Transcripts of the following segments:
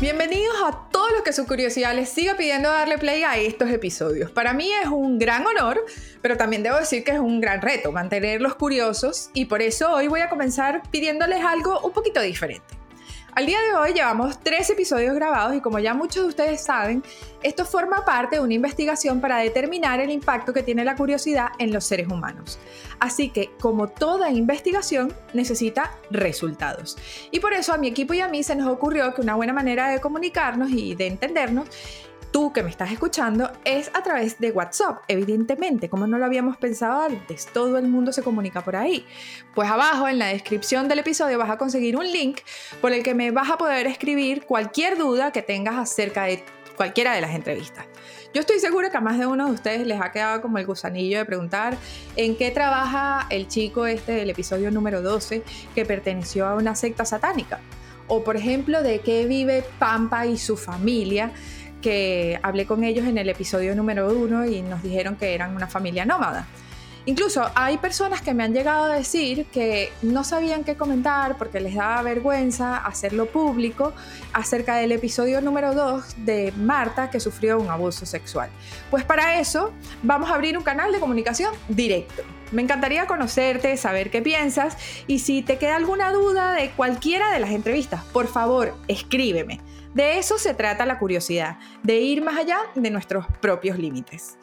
Bienvenidos a todos los que su curiosidad les siga pidiendo darle play a estos episodios. Para mí es un gran honor, pero también debo decir que es un gran reto mantenerlos curiosos y por eso hoy voy a comenzar pidiéndoles algo un poquito diferente. Al día de hoy llevamos tres episodios grabados y como ya muchos de ustedes saben, esto forma parte de una investigación para determinar el impacto que tiene la curiosidad en los seres humanos. Así que, como toda investigación, necesita resultados. Y por eso a mi equipo y a mí se nos ocurrió que una buena manera de comunicarnos y de entendernos tú que me estás escuchando es a través de WhatsApp, evidentemente, como no lo habíamos pensado antes, todo el mundo se comunica por ahí. Pues abajo en la descripción del episodio vas a conseguir un link por el que me vas a poder escribir cualquier duda que tengas acerca de cualquiera de las entrevistas. Yo estoy segura que a más de uno de ustedes les ha quedado como el gusanillo de preguntar en qué trabaja el chico este del episodio número 12 que perteneció a una secta satánica. O por ejemplo, de qué vive Pampa y su familia que hablé con ellos en el episodio número uno y nos dijeron que eran una familia nómada. Incluso hay personas que me han llegado a decir que no sabían qué comentar porque les daba vergüenza hacerlo público acerca del episodio número 2 de Marta que sufrió un abuso sexual. Pues para eso vamos a abrir un canal de comunicación directo. Me encantaría conocerte, saber qué piensas y si te queda alguna duda de cualquiera de las entrevistas, por favor, escríbeme. De eso se trata la curiosidad, de ir más allá de nuestros propios límites.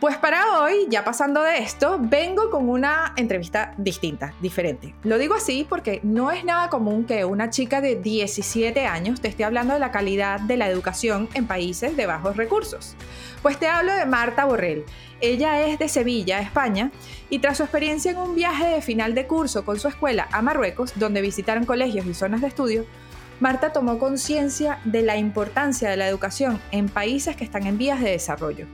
Pues para hoy, ya pasando de esto, vengo con una entrevista distinta, diferente. Lo digo así porque no es nada común que una chica de 17 años te esté hablando de la calidad de la educación en países de bajos recursos. Pues te hablo de Marta Borrell. Ella es de Sevilla, España, y tras su experiencia en un viaje de final de curso con su escuela a Marruecos, donde visitaron colegios y zonas de estudio, Marta tomó conciencia de la importancia de la educación en países que están en vías de desarrollo.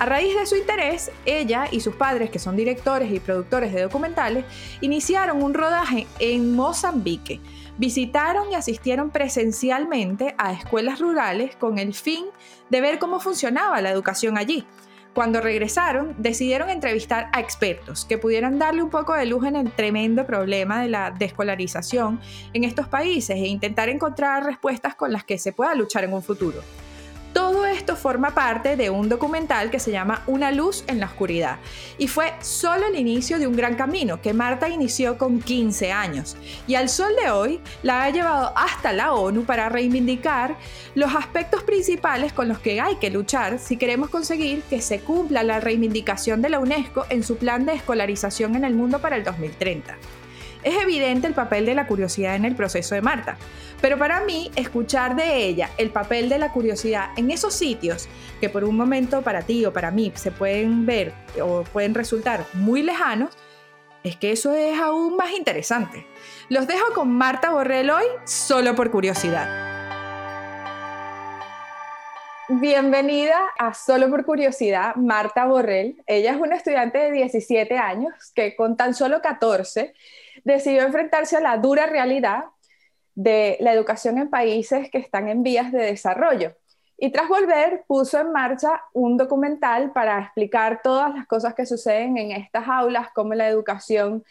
A raíz de su interés, ella y sus padres, que son directores y productores de documentales, iniciaron un rodaje en Mozambique. Visitaron y asistieron presencialmente a escuelas rurales con el fin de ver cómo funcionaba la educación allí cuando regresaron, decidieron entrevistar a expertos que pudieran darle un poco de luz en el tremendo problema de la descolarización en estos países e intentar encontrar respuestas con las que se pueda luchar en un futuro. Todo esto forma parte de un documental que se llama Una luz en la oscuridad y fue solo el inicio de un gran camino que Marta inició con 15 años y al sol de hoy la ha llevado hasta la ONU para reivindicar los aspectos principales con los que hay que luchar si queremos conseguir que se cumpla la reivindicación de la UNESCO en su plan de escolarización en el mundo para el 2030. Es evidente el papel de la curiosidad en el proceso de Marta, pero para mí escuchar de ella el papel de la curiosidad en esos sitios que por un momento para ti o para mí se pueden ver o pueden resultar muy lejanos, es que eso es aún más interesante. Los dejo con Marta Borrell hoy solo por curiosidad. Bienvenida a Solo por Curiosidad, Marta Borrell. Ella es una estudiante de 17 años que con tan solo 14 decidió enfrentarse a la dura realidad de la educación en países que están en vías de desarrollo. Y tras volver, puso en marcha un documental para explicar todas las cosas que suceden en estas aulas, cómo la educación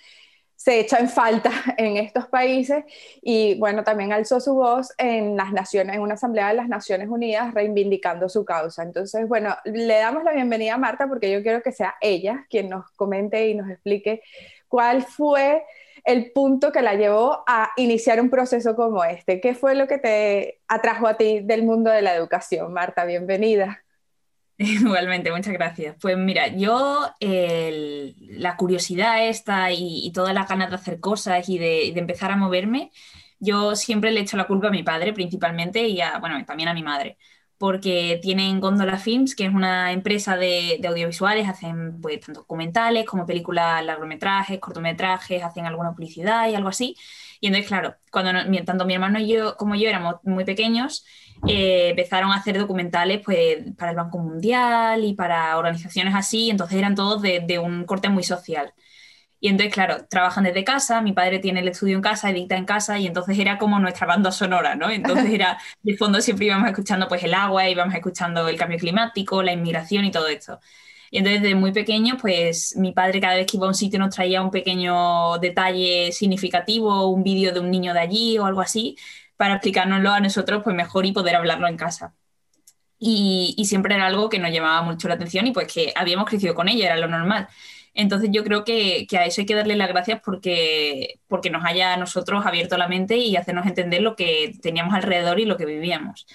se echa en falta en estos países y bueno, también alzó su voz en las naciones, en una asamblea de las Naciones Unidas reivindicando su causa. Entonces, bueno, le damos la bienvenida a Marta porque yo quiero que sea ella quien nos comente y nos explique cuál fue el punto que la llevó a iniciar un proceso como este. ¿Qué fue lo que te atrajo a ti del mundo de la educación? Marta, bienvenida. Igualmente, muchas gracias. Pues mira, yo la curiosidad esta y, todas las ganas de hacer cosas y de, de, empezar a moverme, yo siempre le echo la culpa a mi padre principalmente y a, bueno, también a mi madre porque tienen Gondola Films, que es una empresa de, audiovisuales, hacen pues, tanto documentales como películas, largometrajes, cortometrajes, hacen alguna publicidad y algo así. Y entonces, claro, cuando tanto mi hermano y yo como yo éramos muy pequeños, eh, empezaron a hacer documentales pues, para el Banco Mundial y para organizaciones así, entonces eran todos de, de un corte muy social. Y entonces, claro, trabajan desde casa, mi padre tiene el estudio en casa, edita en casa, y entonces era como nuestra banda sonora, ¿no? Entonces era, de fondo siempre íbamos escuchando pues el agua, íbamos escuchando el cambio climático, la inmigración y todo esto. Y entonces desde muy pequeño, pues mi padre cada vez que iba a un sitio nos traía un pequeño detalle significativo, un vídeo de un niño de allí o algo así, para explicárnoslo a nosotros pues mejor y poder hablarlo en casa. Y, y, siempre era algo que nos llamaba mucho la atención y pues que habíamos crecido con ella, era lo normal. Entonces yo creo que, que, a eso hay que darle las gracias porque, nos haya nosotros abierto la mente y hacernos entender lo que teníamos alrededor y lo que vivíamos.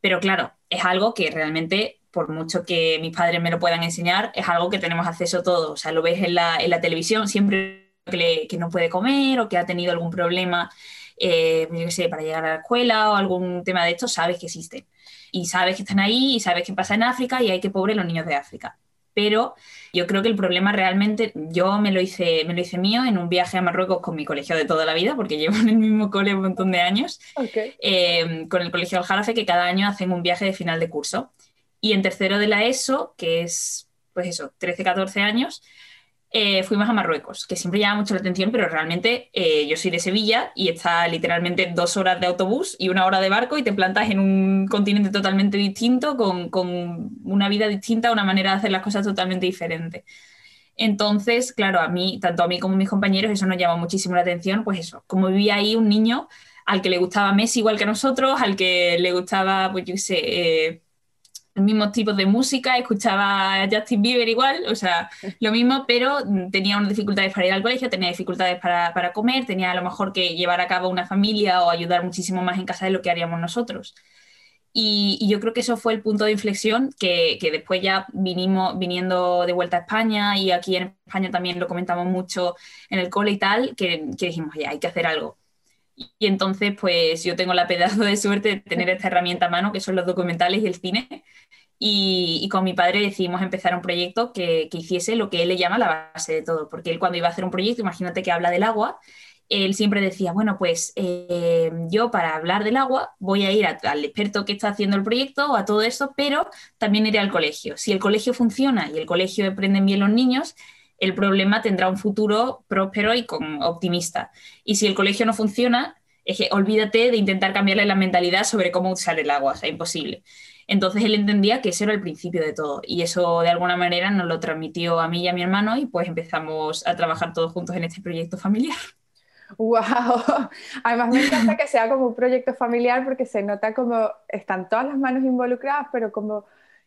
Pero claro, es algo que realmente, por mucho que mis padres me lo puedan enseñar, es algo que tenemos acceso a todo. O sea, lo ves en la, televisión, siempre que, que, no puede comer o que ha tenido algún problema, eh, yo qué sé, para llegar a la escuela o algún tema de esto, sabes que existen. Y sabes que están ahí y sabes qué pasa en África y hay que pobre los niños de África pero yo creo que el problema realmente, yo me lo hice, me lo hice mío en un viaje a Marruecos con mi colegio de toda la vida, porque llevo en el mismo cole un montón de años, eh, con el colegio del Jarafe, que cada año hacen un viaje de final de curso. Y en tercero de la ESO, que es, pues eso, 13, 14 años, eh, fuimos a Marruecos, que siempre llama mucho la atención, pero realmente eh, yo soy de Sevilla y está literalmente dos horas de autobús y una hora de barco y te plantas en un continente totalmente distinto, con, con una vida distinta, una manera de hacer las cosas totalmente diferente. Entonces, claro, a mí, tanto a mí como a mis compañeros, eso nos llama muchísimo la atención, pues eso, como vivía ahí un niño al que le gustaba Messi igual que a nosotros, al que le gustaba, pues yo sé, eh, los mismos tipos de música, escuchaba Justin Bieber igual, o sea, lo mismo, pero tenía unas dificultades para ir al colegio, tenía dificultades para, para, comer, tenía a lo mejor que llevar a cabo una familia o ayudar muchísimo más en casa de lo que haríamos nosotros. Y, y yo creo que eso fue el punto de inflexión que, que, después ya vinimos viniendo de vuelta a España y aquí en España también lo comentamos mucho en el cole y tal, que, que dijimos, ya, hay que hacer algo. Y entonces, pues yo tengo la pedazo de suerte de tener esta herramienta a mano, que son los documentales y el cine. Y, con mi padre decidimos empezar un proyecto que, que, hiciese lo que él le llama la base de todo, porque él cuando iba a hacer un proyecto, imagínate que habla del agua, él siempre decía, bueno, pues eh, yo para hablar del agua voy a ir al experto que está haciendo el proyecto o a todo eso, pero también iré al colegio. Si el colegio funciona y el colegio aprenden bien los niños, el problema tendrá un futuro próspero y con, optimista. Y si el colegio no funciona, es que olvídate de intentar cambiarle la mentalidad sobre cómo usar el agua, o sea, imposible. Entonces él entendía que ese era el principio de todo y eso de alguna manera nos lo transmitió a mí y a mi hermano y pues empezamos a trabajar todos juntos en este proyecto familiar. ¡Wow! Además me encanta que sea como un proyecto familiar porque se nota como están todas las manos involucradas, pero como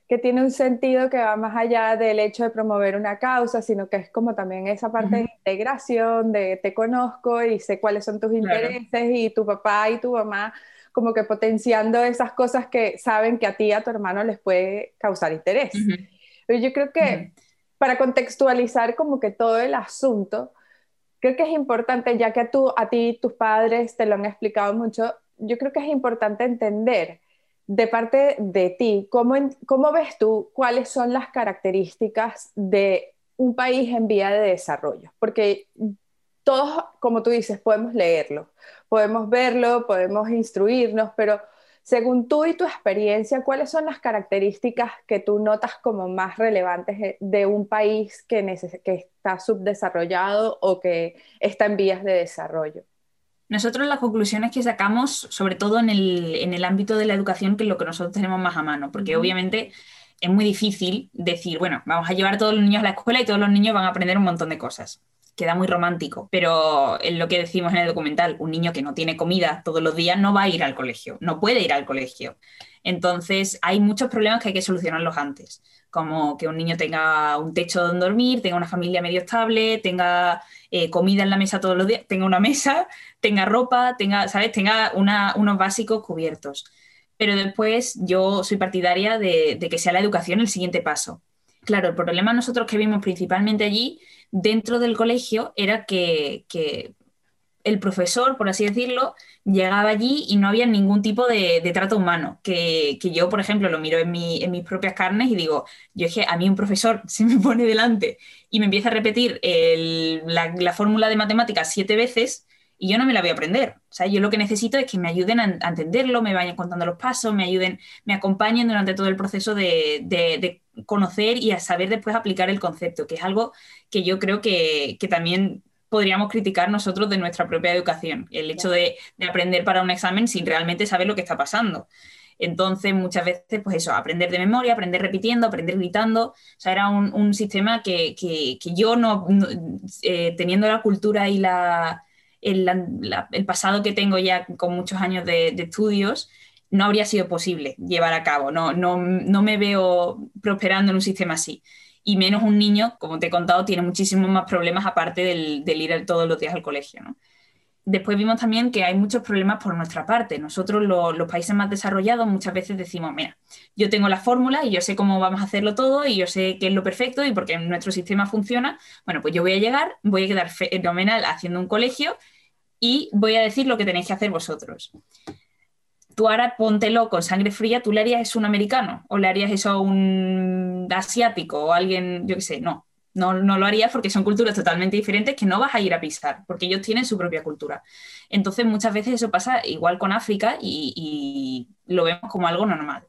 que tiene un sentido que va más allá del hecho de promover una causa, sino que es como también esa parte uh -huh. de integración, de te conozco y sé cuáles son tus intereses claro. y tu papá y tu mamá como que potenciando esas cosas que saben que a ti y a tu hermano les puede causar interés. Uh -huh. Pero yo creo que uh -huh. para contextualizar como que todo el asunto, creo que es importante, ya que tú, a ti tus padres te lo han explicado mucho, yo creo que es importante entender de parte de ti, ¿cómo, ¿cómo, ves tú cuáles son las características de un país en vía de desarrollo? Porque todos, como tú dices, podemos leerlo, podemos verlo, podemos instruirnos, pero según tú y tu experiencia, ¿cuáles son las características que tú notas como más relevantes de un país que, que está subdesarrollado o que está en vías de desarrollo? Nosotros las conclusiones que sacamos, sobre todo en el, en el ámbito de la educación, que es lo que nosotros tenemos más a mano, porque obviamente es muy difícil decir, bueno, vamos a llevar a todos los niños a la escuela y todos los niños van a aprender un montón de cosas. Queda muy romántico, pero es lo que decimos en el documental, un niño que no tiene comida todos los días no va a ir al colegio, no puede ir al colegio. Entonces hay muchos problemas que hay que solucionarlos antes, como que un niño tenga un techo donde dormir, tenga una familia medio estable, tenga eh, comida en la mesa todos los días, tenga una mesa, tenga ropa, tenga, ¿sabes? Tenga una, unos básicos cubiertos. Pero después yo soy partidaria de, de, que sea la educación el siguiente paso. Claro, el problema nosotros que vimos principalmente allí, dentro del colegio, era que, que el profesor, por así decirlo, llegaba allí y no había ningún tipo de, de trato humano. Que, que, yo, por ejemplo, lo miro en, mi, en, mis propias carnes y digo, yo es que a mí un profesor se me pone delante y me empieza a repetir la fórmula de matemáticas siete veces y yo no me la voy a aprender. O sea, yo lo que necesito es que me ayuden a, a entenderlo, me vayan contando los pasos, me ayuden, me acompañen durante todo el proceso de, de, de, conocer y a saber después aplicar el concepto, que es algo que yo creo que, que también podríamos criticar nosotros de nuestra propia educación, el hecho de, de, aprender para un examen sin realmente saber lo que está pasando. Entonces, muchas veces, pues eso, aprender de memoria, aprender repitiendo, aprender gritando, o sea, era un, un sistema que, que, que, yo no, no eh, teniendo la cultura y la, el, pasado que tengo ya con muchos años de, estudios, no habría sido posible llevar a cabo. No, no, no, me veo prosperando en un sistema así. Y menos un niño, como te he contado, tiene muchísimos más problemas aparte del, ir todos los días al colegio. después vimos también que hay muchos problemas por nuestra parte. Nosotros, los países más desarrollados, muchas veces decimos, mira, yo tengo la fórmula y yo sé cómo vamos a hacerlo todo y yo sé qué es lo perfecto y porque nuestro sistema funciona, bueno, pues yo voy a llegar, voy a quedar fenomenal haciendo un colegio y voy a decir lo que tenéis que hacer vosotros. Tú ahora póntelo con sangre fría, ¿tú le harías eso a un americano? ¿O le harías eso a un asiático o alguien, yo qué sé? No, no, lo harías porque son culturas totalmente diferentes que no vas a ir a pisar, porque ellos tienen su propia cultura. Entonces, muchas veces eso pasa igual con África y, lo vemos como algo normal.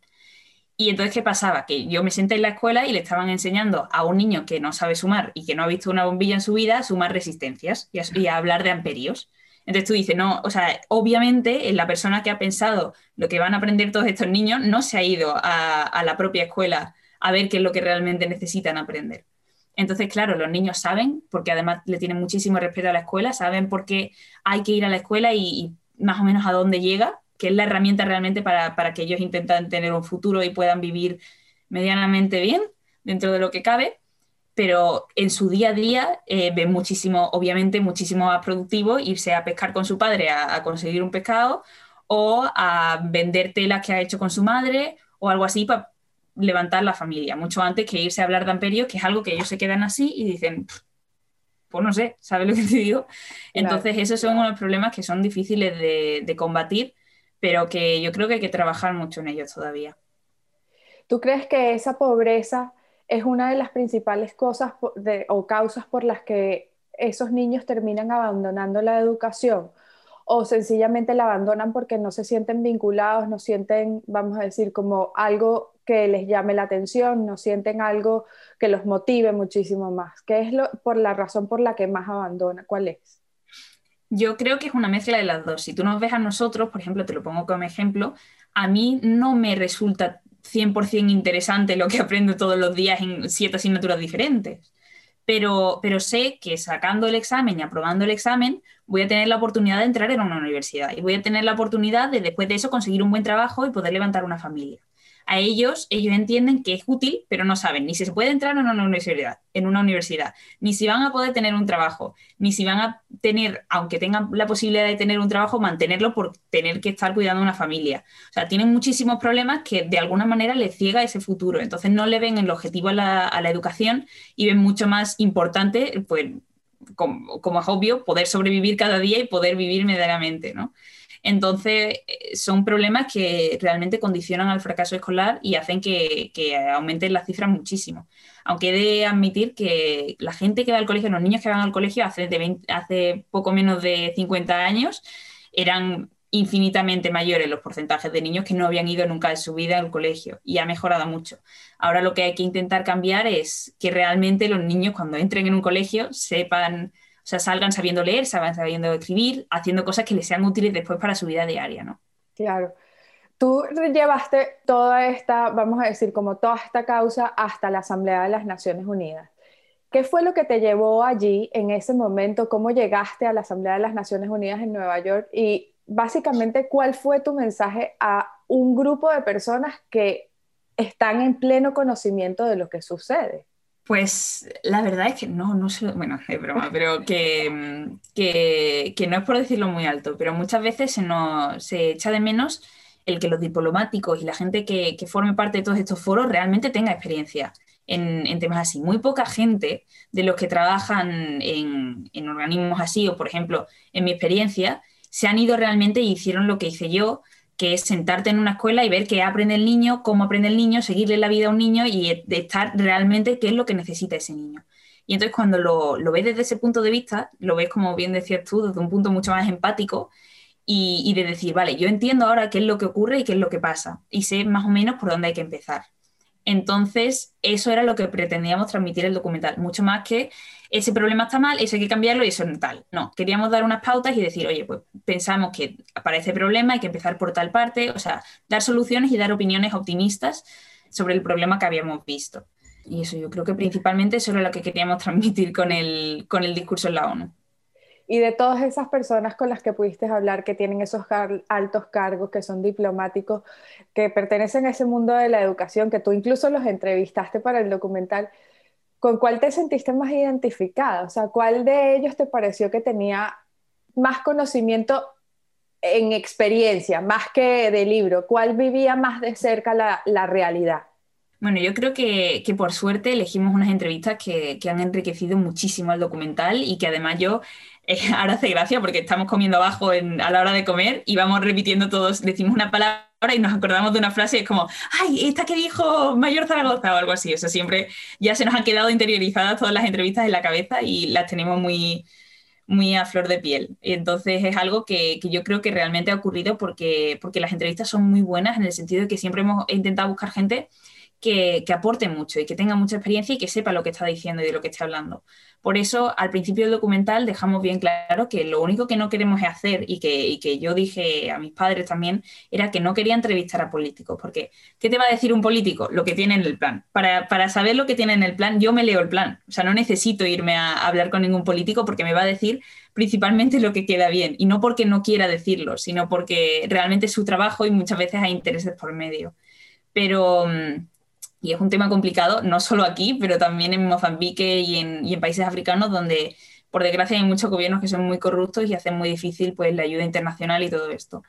Y entonces, ¿qué pasaba? Que yo me senté en la escuela y le estaban enseñando a un niño que no sabe sumar y que no ha visto una bombilla en su vida a sumar resistencias y a, hablar de amperios. Entonces tú dices, no, o sea, obviamente la persona que ha pensado lo que van a aprender todos estos niños no se ha ido a la propia escuela a ver qué es lo que realmente necesitan aprender. Entonces, claro, los niños saben, porque además le tienen muchísimo respeto a la escuela, saben por qué hay que ir a la escuela y, más o menos a dónde llega, que es la herramienta realmente para, que ellos intenten tener un futuro y puedan vivir medianamente bien dentro de lo que cabe, pero en su día a día eh, ven muchísimo, obviamente, muchísimo más productivo irse a pescar con su padre a, a conseguir un pescado o a vender telas que ha hecho con su madre o algo así para levantar la familia, mucho antes que irse a hablar de amperios, que es algo que ellos se quedan así y dicen, pues no sé, ¿sabes lo que te digo? Entonces, esos son unos problemas que son difíciles de, combatir, pero que yo creo que hay que trabajar mucho en ellos todavía. ¿Tú crees que esa pobreza es una de las principales cosas o causas por las que esos niños terminan abandonando la educación? ¿O sencillamente la abandonan porque no se sienten vinculados, no sienten, vamos a decir, como algo que les llame la atención, no sienten algo que los motive muchísimo más. ¿Qué es por la razón por la que más abandona? ¿Cuál es? Yo creo que es una mezcla de las dos. Si tú nos ves a nosotros, por ejemplo, te lo pongo como ejemplo, a mí no me resulta 100% interesante lo que aprendo todos los días en siete asignaturas diferentes. Pero, pero sé que sacando el examen y aprobando el examen voy a tener la oportunidad de entrar en una universidad y voy a tener la oportunidad de después de eso conseguir un buen trabajo y poder levantar una familia a ellos, ellos entienden que es útil, pero no saben ni si se puede entrar en una universidad, en una universidad, ni si van a poder tener un trabajo, ni si van a tener, aunque tengan la posibilidad de tener un trabajo, mantenerlo por tener que estar cuidando a una familia. O sea, tienen muchísimos problemas que de alguna manera les ciega ese futuro. Entonces no le ven el objetivo a la, a la educación y ven mucho más importante, pues, como, como, es obvio, poder sobrevivir cada día y poder vivir medianamente, ¿no? Entonces, eh, son problemas que realmente condicionan al fracaso escolar y hacen que, aumenten las cifras muchísimo. Aunque he de admitir que la gente que va al colegio, los niños que van al colegio hace, poco menos de 50 años, eran infinitamente mayores los porcentajes de niños que no habían ido nunca en su vida al colegio y ha mejorado mucho. Ahora lo que hay que intentar cambiar es que realmente los niños cuando entren en un colegio sepan sea, salgan sabiendo leer, salgan sabiendo escribir, haciendo cosas que les sean útiles después para su vida diaria, ¿no? Claro. Tú llevaste toda esta, vamos a decir, como toda esta causa hasta la Asamblea de las Naciones Unidas. ¿Qué fue lo que te llevó allí en ese momento? ¿Cómo llegaste a la Asamblea de las Naciones Unidas en Nueva York? Y básicamente, ¿cuál fue tu mensaje a un grupo de personas que están en pleno conocimiento de lo que sucede? Pues la verdad es que no, no sé, bueno, es broma, pero que, que, no es por decirlo muy alto, pero muchas veces se, nos, se echa de menos el que los diplomáticos y la gente que, forme parte de todos estos foros realmente tenga experiencia en, en, temas así. Muy poca gente de los que trabajan en, en organismos así, o por ejemplo, en mi experiencia, se han ido realmente y hicieron lo que hice yo, que es sentarte en una escuela y ver qué aprende el niño, cómo aprende el niño, seguirle la vida a un niño y de estar realmente qué es lo que necesita ese niño. Y entonces cuando lo, ves desde ese punto de vista, lo ves como bien decías tú, desde un punto mucho más empático y de decir, vale, yo entiendo ahora qué es lo que ocurre y qué es lo que pasa y sé más o menos por dónde hay que empezar. Entonces, eso era lo que pretendíamos transmitir el documental, mucho más que ese problema está mal, eso hay que cambiarlo y eso es tal. No, queríamos dar unas pautas y decir, oye, pues pensamos que para ese problema hay que empezar por tal parte, o sea, dar soluciones y dar opiniones optimistas sobre el problema que habíamos visto. Y eso yo creo que principalmente eso era lo que queríamos transmitir con el, con el discurso en la ONU. Y de todas esas personas con las que pudiste hablar, que tienen esos altos cargos, que son diplomáticos, que pertenecen a ese mundo de la educación, que tú incluso los entrevistaste para el documental, ¿con cuál te sentiste más identificada? O sea, ¿cuál de ellos te pareció que tenía más conocimiento en experiencia, más que de libro? ¿Cuál vivía más de cerca la, la realidad? Bueno, yo creo que, que, por suerte elegimos unas entrevistas que, que, han enriquecido muchísimo el documental y que además yo eh, ahora hace gracia porque estamos comiendo abajo a la hora de comer y vamos repitiendo todos, decimos una palabra y nos acordamos de una frase y es como, ay, esta que dijo Mayor Zaragoza o algo así. O sea, siempre ya se nos han quedado interiorizadas todas las entrevistas en la cabeza y las tenemos muy, muy a flor de piel. Entonces es algo que, que, yo creo que realmente ha ocurrido porque, porque las entrevistas son muy buenas en el sentido de que siempre hemos intentado buscar gente que, aporte mucho y que tenga mucha experiencia y que sepa lo que está diciendo y de lo que está hablando. Por eso, al principio del documental dejamos bien claro que lo único que no queremos hacer y que, que yo dije a mis padres también era que no quería entrevistar a políticos, porque ¿qué te va a decir un político? Lo que tiene en el plan. Para, para saber lo que tiene en el plan, yo me leo el plan. O sea, no necesito irme a hablar con ningún político porque me va a decir principalmente lo que queda bien, y no porque no quiera decirlo, sino porque realmente es su trabajo y muchas veces hay intereses por medio. Pero, mm, y es un tema complicado, no solo aquí, pero también en Mozambique y en, países africanos donde, por desgracia, hay muchos gobiernos que son muy corruptos y hacen muy difícil pues, la ayuda internacional y todo esto.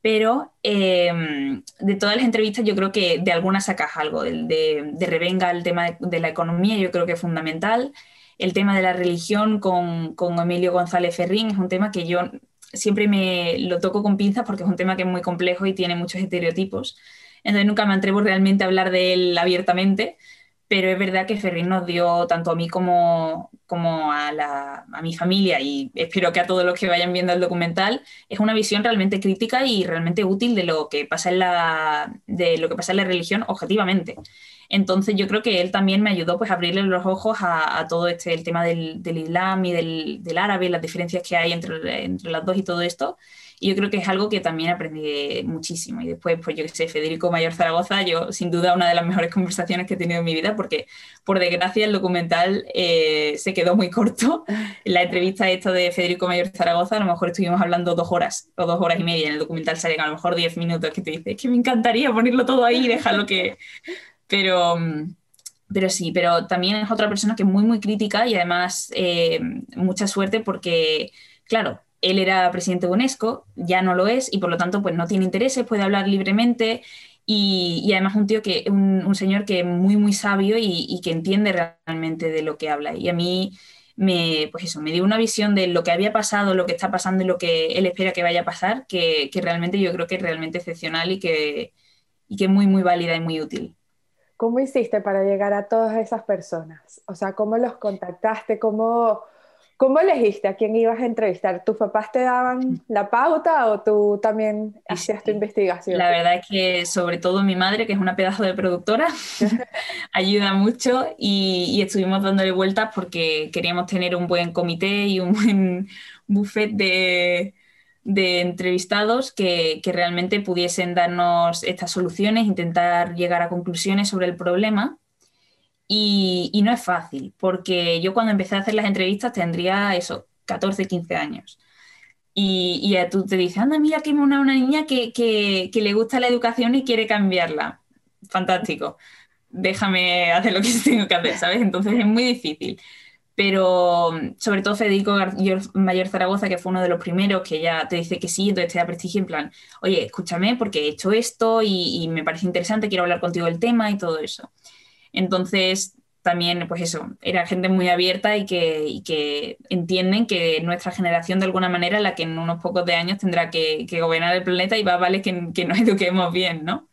Pero em, de todas las entrevistas yo creo que de alguna sacas algo. De, de, Revenga el tema de, la economía yo creo que es fundamental. El tema de la religión con, con Emilio González Ferrín es un tema que yo siempre me lo toco con pinzas porque es un tema que es muy complejo y tiene muchos estereotipos entonces nunca me atrevo realmente a hablar de él abiertamente, pero es verdad que Ferrín nos dio tanto a mí como, como a, la, a, mi familia y espero que a todos los que vayan viendo el documental, es una visión realmente crítica y realmente útil de lo que pasa en la, de lo que pasa en la religión objetivamente. Entonces yo creo que él también me ayudó pues, a abrirle los ojos a, todo este, el tema del, del Islam y del, del, árabe, las diferencias que hay entre, entre las dos y todo esto. Y yo creo que es algo que también aprendí muchísimo. Y después, pues yo que sé, Federico Mayor Zaragoza, yo sin duda una de las mejores conversaciones que he tenido en mi vida, porque por desgracia el documental eh, se quedó muy corto. La entrevista esta de Federico Mayor Zaragoza, a lo mejor estuvimos hablando dos horas o dos horas y media. En el documental salen a lo mejor diez minutos que te dice, es que me encantaría ponerlo todo ahí y dejarlo que... Pero... Pero sí, pero también es otra persona que es muy, muy crítica y además eh, mucha suerte porque, claro, él era presidente de UNESCO, ya no lo es y por lo tanto pues no tiene intereses, puede hablar libremente y, además un tío que, un, señor que es muy muy sabio y, que entiende realmente de lo que habla. Y a mí me, pues eso, me dio una visión de lo que había pasado, lo que está pasando y lo que él espera que vaya a pasar, que, realmente yo creo que es realmente excepcional y que, y que es muy muy válida y muy útil. ¿Cómo hiciste para llegar a todas esas personas? O sea, ¿cómo los contactaste? ¿Cómo, ¿Cómo elegiste a quién ibas a entrevistar? ¿Tus papás te daban la pauta o tú también hacías tu investigación? La verdad es que sobre todo mi madre, que es una pedazo de productora, ayuda mucho y, estuvimos dándole vueltas porque queríamos tener un buen comité y un buen buffet de, entrevistados que, que, realmente pudiesen darnos estas soluciones, intentar llegar a conclusiones sobre el problema y, no es fácil, porque yo cuando empecé a hacer las entrevistas tendría eso, 14, 15 años. Y, y tú te dices, anda, mira que una, una niña que, que, que, le gusta la educación y quiere cambiarla. Fantástico. Déjame hacer lo que tengo que hacer, ¿sabes? Entonces es muy difícil. Pero sobre todo Federico Mayor Zaragoza, que fue uno de los primeros que ya te dice que sí, entonces te da prestigio en plan, oye, escúchame porque he hecho esto y, y me parece interesante, quiero hablar contigo del tema y todo eso. Entonces, también, pues eso, era gente muy abierta y que, que, entienden que nuestra generación, de alguna manera, la que en unos pocos de años tendrá que, gobernar el planeta y va, vale que, que, nos eduquemos bien, ¿no?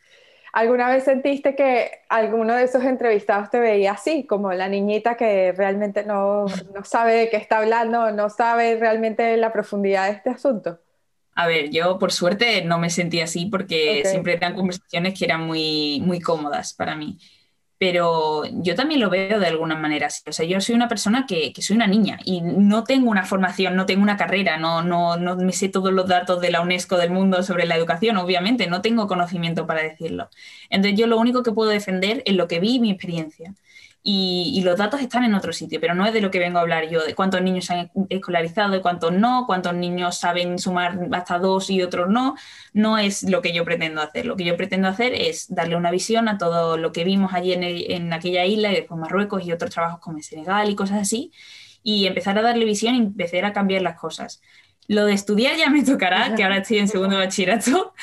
¿Alguna vez sentiste que alguno de esos entrevistados te veía así, como la niñita que realmente no, no sabe de qué está hablando, no sabe realmente la profundidad de este asunto? A ver, yo por suerte no me sentí así porque siempre eran conversaciones que eran muy, muy cómodas para mí pero yo también lo veo de alguna manera así. O sea, yo soy una persona que, soy una niña y no tengo una formación, no tengo una carrera, no, no, no me sé todos los datos de la UNESCO del mundo sobre la educación, obviamente, no tengo conocimiento para decirlo. Entonces yo lo único que puedo defender es lo que vi y mi experiencia. Y, los datos están en otro sitio, pero no es de lo que vengo a hablar yo, de cuántos niños se han escolarizado y cuántos no, cuántos niños saben sumar hasta dos y otros no, no es lo que yo pretendo hacer. Lo que yo pretendo hacer es darle una visión a todo lo que vimos allí en, en aquella isla y después Marruecos y otros trabajos como en Senegal y cosas así, y empezar a darle visión y empezar a cambiar las cosas. Lo de estudiar ya me tocará, que ahora estoy en segundo bachillerato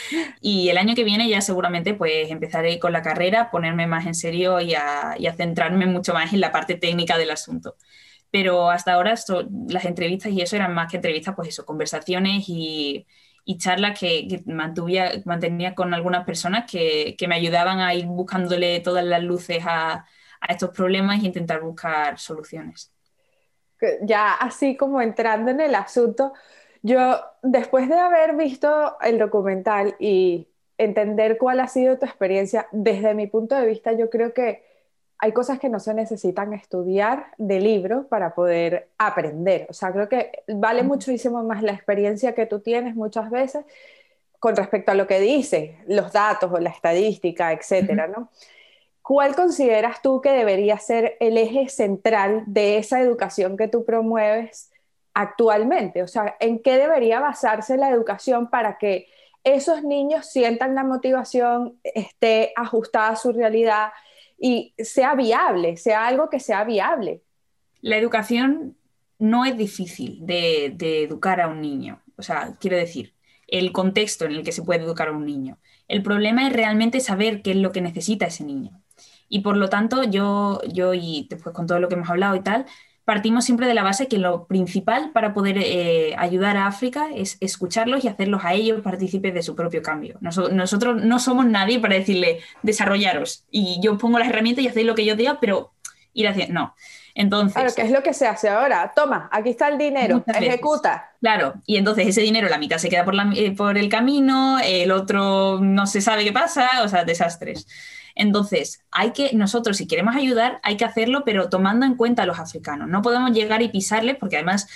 y el año que viene ya seguramente pues empezaré con la carrera, ponerme más en serio y a, centrarme mucho más en la parte técnica del asunto. Pero hasta ahora las entrevistas y eso eran más que entrevistas, pues eso, conversaciones y, charlas que, mantenía con algunas personas que, me ayudaban a ir buscándole todas las luces a, a estos problemas e intentar buscar soluciones. Ya así como entrando en el asunto, yo, después de haber visto el documental y entender cuál ha sido tu experiencia, desde mi punto de vista, yo creo que hay cosas que no se necesitan estudiar de libro para poder aprender. O sea, creo que vale muchísimo más la experiencia que tú tienes muchas veces con respecto a lo que dice, los datos o la estadística, etcétera, ¿no? ¿Cuál consideras tú que debería ser el eje central de esa educación que tú promueves actualmente? O sea, ¿en qué debería basarse la educación para que esos niños sientan la motivación, esté ajustada a su realidad y sea viable, sea algo que sea viable? La educación no es difícil de, educar a un niño. O sea, quiero decir, el contexto en el que se puede educar a un niño. El problema es realmente saber qué es lo que necesita ese niño. Y por lo tanto, yo, yo y después con todo lo que hemos hablado y tal, partimos siempre de la base que lo principal para poder eh, ayudar a África es escucharlos y hacerlos a ellos partícipes de su propio cambio. nosotros no somos nadie para decirle desarrollaros y yo pongo las herramientas y hacéis lo que yo diga, pero ir haciendo. No. Entonces, claro, que es lo que se hace ahora. Toma, aquí está el dinero, ejecuta. Claro, y entonces ese dinero, la mitad se queda por, eh, por el camino, el otro no se sabe qué pasa, o sea, desastres. Entonces, hay que, nosotros si queremos ayudar, hay que hacerlo, pero tomando en cuenta a los africanos. No podemos llegar y pisarles, porque además,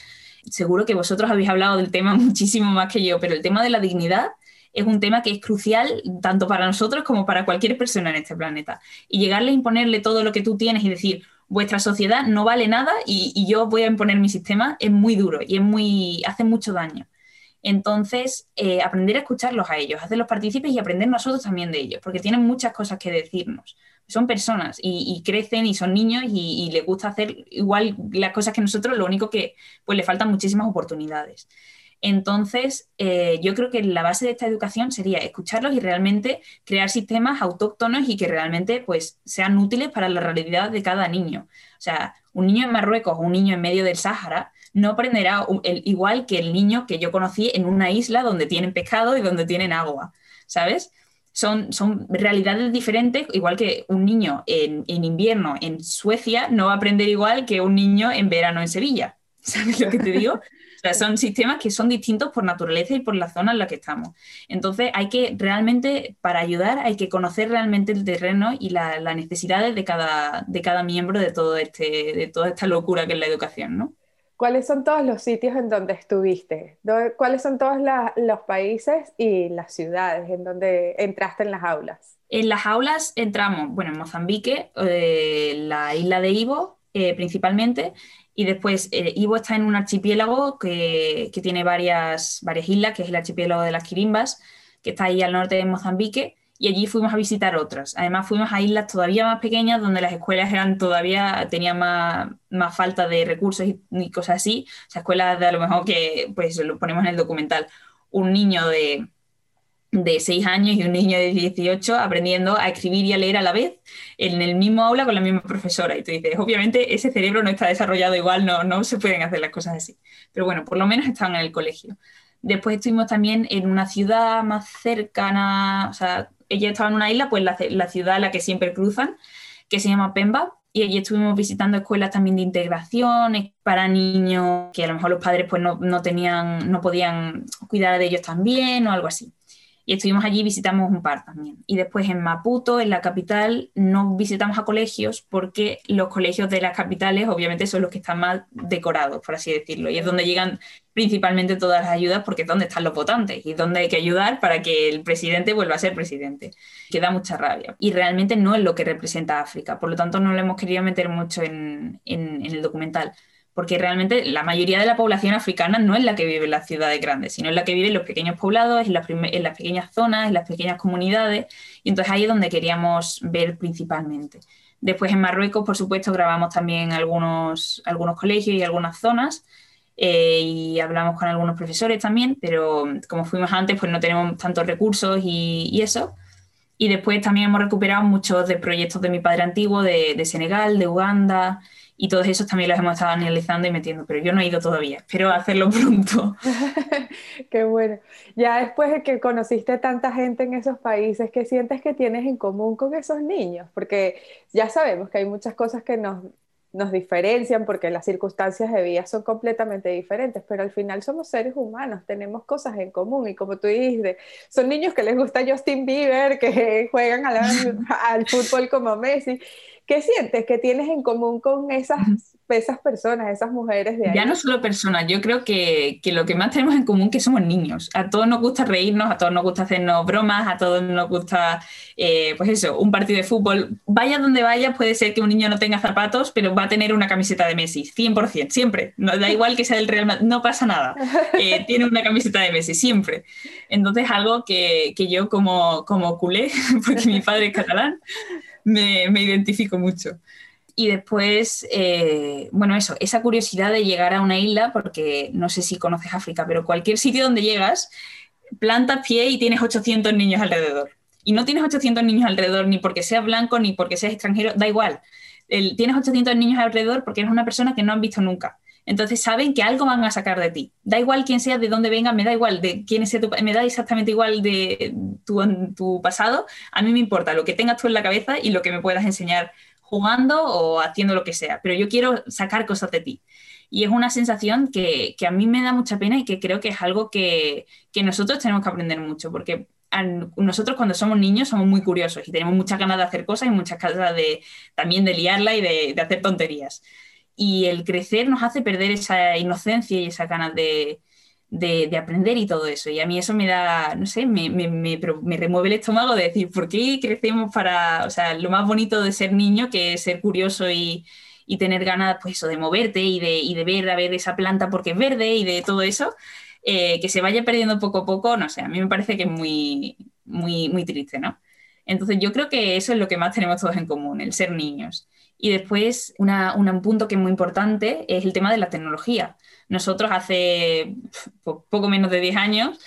seguro que vosotros habéis hablado del tema muchísimo más que yo, pero el tema de la dignidad es un tema que es crucial tanto para nosotros como para cualquier persona en este planeta. Y llegarle a imponerle todo lo que tú tienes y decir, vuestra sociedad no vale nada y, y yo voy a imponer mi sistema, es muy duro y es muy, hace mucho daño. Entonces, eh, aprender a escucharlos a ellos, hacerlos partícipes y aprender nosotros también de ellos, porque tienen muchas cosas que decirnos. Son personas y, crecen y son niños y, les gusta hacer igual las cosas que nosotros, lo único que pues le faltan muchísimas oportunidades. Entonces, eh, yo creo que la base de esta educación sería escucharlos y realmente crear sistemas autóctonos y que realmente pues, sean útiles para la realidad de cada niño. O sea, un niño en Marruecos o un niño en medio del Sáhara no aprenderá igual que el niño que yo conocí en una isla donde tienen pescado y donde tienen agua, ¿sabes? Son, son realidades diferentes, igual que un niño en, invierno en Suecia no va a aprender igual que un niño en verano en Sevilla. ¿Sabes lo que te digo? O sea, son sistemas que son distintos por naturaleza y por la zona en la que estamos. Entonces, hay que realmente, para ayudar, hay que conocer realmente el terreno y las necesidades de cada, de cada miembro de, todo este, de toda esta locura que es la educación, ¿no? ¿Cuáles son todos los sitios en donde estuviste? ¿Cuáles son todos los países y las ciudades en donde entraste en las aulas? En las aulas entramos, bueno, en Mozambique, eh, la isla de Ivo eh, principalmente, y después eh, Ivo está en un archipiélago que, que, tiene varias, varias islas, que es el archipiélago de las Quirimbas, que está ahí al norte de Mozambique, y allí fuimos a visitar otras. Además fuimos a islas todavía más pequeñas donde las escuelas eran todavía, tenían más, más falta de recursos y, cosas así. O sea, escuelas de a lo mejor que, pues lo ponemos en el documental, un niño de, de 6 años y un niño de 18 aprendiendo a escribir y a leer a la vez en el mismo aula con la misma profesora. Y tú dices, obviamente ese cerebro no está desarrollado igual, no, no se pueden hacer las cosas así. Pero bueno, por lo menos están en el colegio. Después estuvimos también en una ciudad más cercana, o sea, ella estaba en una isla, pues la, ciudad a la que siempre cruzan, que se llama Pemba, y allí estuvimos visitando escuelas también de integración para niños que a lo mejor los padres pues no, tenían, no podían cuidar de ellos también o algo así. Y estuvimos allí, visitamos un par también. Y después en Maputo, en la capital, no visitamos a colegios porque los colegios de las capitales obviamente son los que están más decorados, por así decirlo. Y es donde llegan principalmente todas las ayudas porque es donde están los votantes y donde hay que ayudar para que el presidente vuelva a ser presidente. Que da mucha rabia. Y realmente no es lo que representa África. Por lo tanto, no lo hemos querido meter mucho en, en el documental porque realmente la mayoría de la población africana no es la que vive en las ciudades grandes, sino es la que vive en los pequeños poblados, en las, pequeñas zonas, en las pequeñas comunidades, y entonces ahí es donde queríamos ver principalmente. Después en Marruecos, por supuesto, grabamos también algunos, algunos colegios y algunas zonas, eh, y hablamos con algunos profesores también, pero como fuimos antes, pues no tenemos tantos recursos y, eso. Y después también hemos recuperado muchos de proyectos de mi padre antiguo, de, de Senegal, de Uganda, y todos esos también los hemos estado analizando y metiendo, pero yo no he ido todavía, espero hacerlo pronto. Qué bueno. Ya después de que conociste tanta gente en esos países, ¿qué sientes que tienes en común con esos niños? Porque ya sabemos que hay muchas cosas que nos, nos diferencian porque las circunstancias de vida son completamente diferentes, pero al final somos seres humanos, tenemos cosas en común y como tú dices, son niños que les gusta Justin Bieber, que juegan al, al fútbol como Messi ¿Qué sientes que tienes en común con esas, esas personas, esas mujeres de ahí? Ya no solo personas, yo creo que, que, lo que más tenemos en común es que somos niños. A todos nos gusta reírnos, a todos nos gusta hacernos bromas, a todos nos gusta, eh, pues eso, un partido de fútbol. Vaya donde vaya, puede ser que un niño no tenga zapatos, pero va a tener una camiseta de Messi, 100%, siempre. No, da igual que sea del Real Madrid, no pasa nada. Eh, tiene una camiseta de Messi, siempre. Entonces, algo que, que yo como, como culé, porque mi padre es catalán, me, identifico mucho. Y después, eh, bueno, eso, esa curiosidad de llegar a una isla, porque no sé si conoces África, pero cualquier sitio donde llegas, plantas pie y tienes 800 niños alrededor. Y no tienes 800 niños alrededor ni porque seas blanco ni porque seas extranjero, da igual. tienes 800 niños alrededor porque eres una persona que no han visto nunca. Entonces saben que algo van a sacar de ti. Da igual quién sea, de dónde venga, me da igual de quién sea tu, me da exactamente igual de tu, tu pasado. A mí me importa lo que tengas tú en la cabeza y lo que me puedas enseñar jugando o haciendo lo que sea. Pero yo quiero sacar cosas de ti. Y es una sensación que, que a mí me da mucha pena y que creo que es algo que, que nosotros tenemos que aprender mucho, porque nosotros cuando somos niños somos muy curiosos y tenemos muchas ganas de hacer cosas y muchas ganas de también de liarla y de hacer tonterías y el crecer nos hace perder esa inocencia y esa ganas de, de, aprender y todo eso. Y a mí eso me da, no sé, me, me, me, remueve el estómago de decir, ¿por qué crecemos para, o sea, lo más bonito de ser niño que es ser curioso y, y tener ganas, pues eso, de moverte y de, y de ver, a ver esa planta porque es verde y de todo eso, eh, que se vaya perdiendo poco a poco, no sé, a mí me parece que es muy, muy, muy triste, ¿no? Entonces yo creo que eso es lo que más tenemos todos en común, el ser niños. Y después, un punto que es muy importante es el tema de la tecnología. Nosotros hace poco menos de 10 años,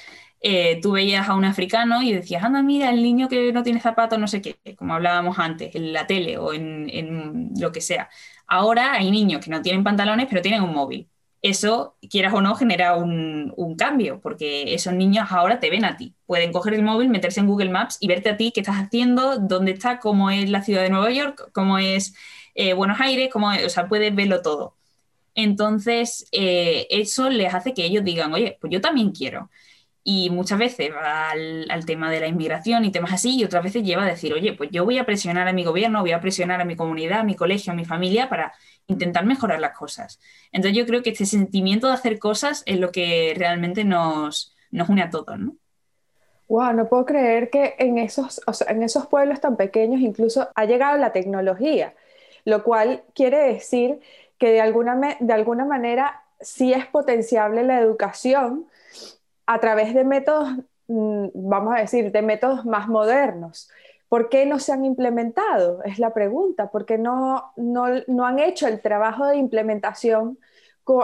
eh, tú veías a un africano y decías, anda, mira, el niño que no tiene zapatos, no sé qué, como hablábamos antes, en la tele o en, en lo que sea. Ahora hay niños que no tienen pantalones, pero tienen un móvil eso, quieras o no, genera un, cambio, porque esos niños ahora te ven a ti. Pueden coger el móvil, meterse en Google Maps y verte a ti qué estás haciendo, dónde está, cómo es la ciudad de Nueva York, cómo es eh, Buenos Aires, cómo o sea, puedes verlo todo. Entonces, eh, eso les hace que ellos digan, oye, pues yo también quiero. Y muchas veces va al, al, tema de la inmigración y temas así, y otras veces lleva a decir, oye, pues yo voy a presionar a mi gobierno, voy a presionar a mi comunidad, a mi colegio, a mi familia para intentar mejorar las cosas. Entonces yo creo que este sentimiento de hacer cosas es lo que realmente nos, nos une a todos, ¿no? Wow, no puedo creer que en esos, en esos pueblos tan pequeños incluso ha llegado la tecnología, lo cual quiere decir que de alguna, de alguna manera sí es potenciable la educación a través de métodos, mm, vamos a decir, de métodos más modernos. ¿Por qué no se han implementado? Es la pregunta. ¿Por qué no, no, han hecho el trabajo de implementación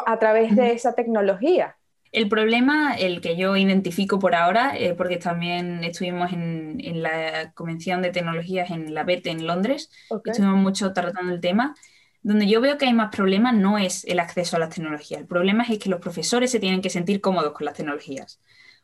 a través de esa tecnología? El problema, el que yo identifico por ahora, eh, porque también estuvimos en, la Convención de Tecnologías en la BET en Londres, estuvimos mucho tratando el tema, donde yo veo que hay más problemas no es el acceso a las tecnologías, el problema es que los profesores se tienen que sentir cómodos con las tecnologías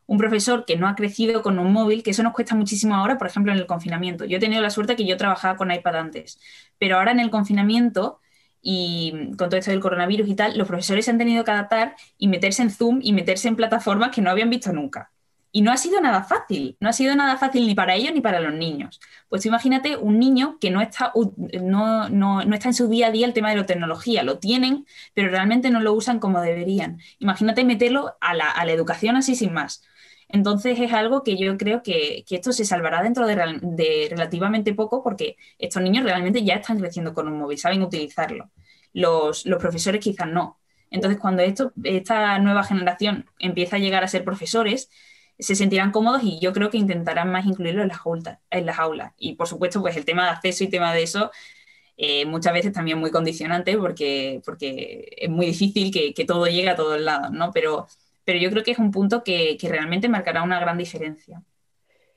un profesor que no ha crecido con un móvil, que eso nos cuesta muchísimo ahora, por ejemplo, en el confinamiento. Yo he tenido la suerte que yo trabajaba con iPad antes, pero ahora en el confinamiento y con todo esto del coronavirus y tal, los profesores se han tenido que adaptar y meterse en Zoom y meterse en plataformas que no habían visto nunca. Y no ha sido nada fácil, no ha sido nada fácil ni para ellos ni para los niños. Pues imagínate un niño que no está, no, no, no está en su día a día el tema de la tecnología, lo tienen, pero realmente no lo usan como deberían. Imagínate meterlo a la, a la educación así sin más. Entonces es algo que yo creo que, esto se salvará dentro de, relativamente poco porque estos niños realmente ya están creciendo con un móvil, saben utilizarlo. Los, profesores quizás no. Entonces cuando esta nueva generación empieza a llegar a ser profesores, se sentirán cómodos y yo creo que intentarán más incluirlo en las, aulas, en las aulas. Y por supuesto, pues el tema de acceso y tema de eso, eh, muchas veces también muy condicionante porque, es muy difícil que, que, todo llegue a todos lados, ¿no? Pero, pero yo creo que es un punto que, que realmente marcará una gran diferencia.